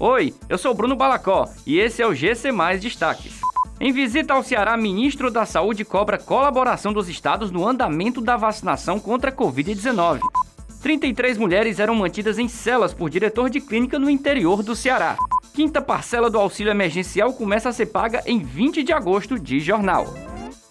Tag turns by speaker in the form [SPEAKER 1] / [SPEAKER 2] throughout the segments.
[SPEAKER 1] Oi, eu sou Bruno Balacó e esse é o GC Mais Destaques. Em visita ao Ceará, ministro da Saúde cobra colaboração dos estados no andamento da vacinação contra a Covid-19. 33 mulheres eram mantidas em celas por diretor de clínica no interior do Ceará. Quinta parcela do auxílio emergencial começa a ser paga em 20 de agosto, de jornal.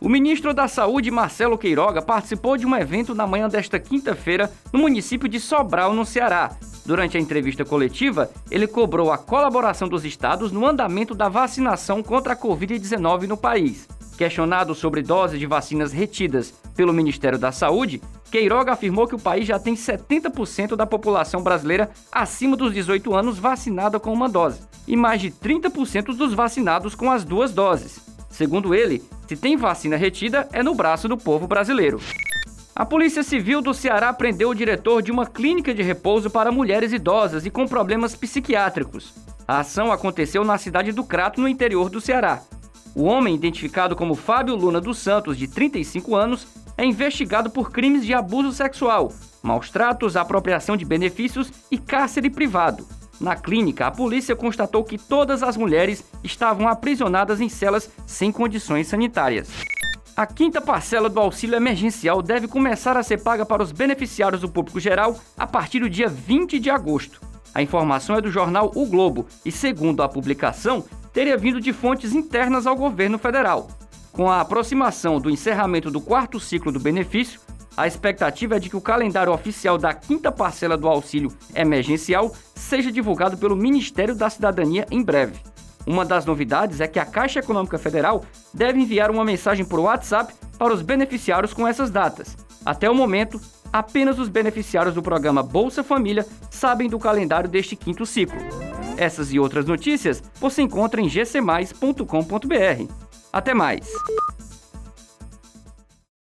[SPEAKER 1] O ministro da Saúde, Marcelo Queiroga, participou de um evento na manhã desta quinta-feira no município de Sobral, no Ceará. Durante a entrevista coletiva, ele cobrou a colaboração dos estados no andamento da vacinação contra a Covid-19 no país. Questionado sobre doses de vacinas retidas pelo Ministério da Saúde, Queiroga afirmou que o país já tem 70% da população brasileira acima dos 18 anos vacinada com uma dose e mais de 30% dos vacinados com as duas doses. Segundo ele, se tem vacina retida, é no braço do povo brasileiro. A Polícia Civil do Ceará prendeu o diretor de uma clínica de repouso para mulheres idosas e com problemas psiquiátricos. A ação aconteceu na cidade do Crato, no interior do Ceará. O homem, identificado como Fábio Luna dos Santos, de 35 anos, é investigado por crimes de abuso sexual, maus tratos, apropriação de benefícios e cárcere privado. Na clínica, a polícia constatou que todas as mulheres estavam aprisionadas em celas sem condições sanitárias. A quinta parcela do auxílio emergencial deve começar a ser paga para os beneficiários do público geral a partir do dia 20 de agosto. A informação é do jornal O Globo e, segundo a publicação, teria vindo de fontes internas ao governo federal. Com a aproximação do encerramento do quarto ciclo do benefício, a expectativa é de que o calendário oficial da quinta parcela do auxílio emergencial seja divulgado pelo Ministério da Cidadania em breve. Uma das novidades é que a Caixa Econômica Federal deve enviar uma mensagem por WhatsApp para os beneficiários com essas datas. Até o momento, apenas os beneficiários do programa Bolsa Família sabem do calendário deste quinto ciclo. Essas e outras notícias você encontra em gcmais.com.br. Até mais!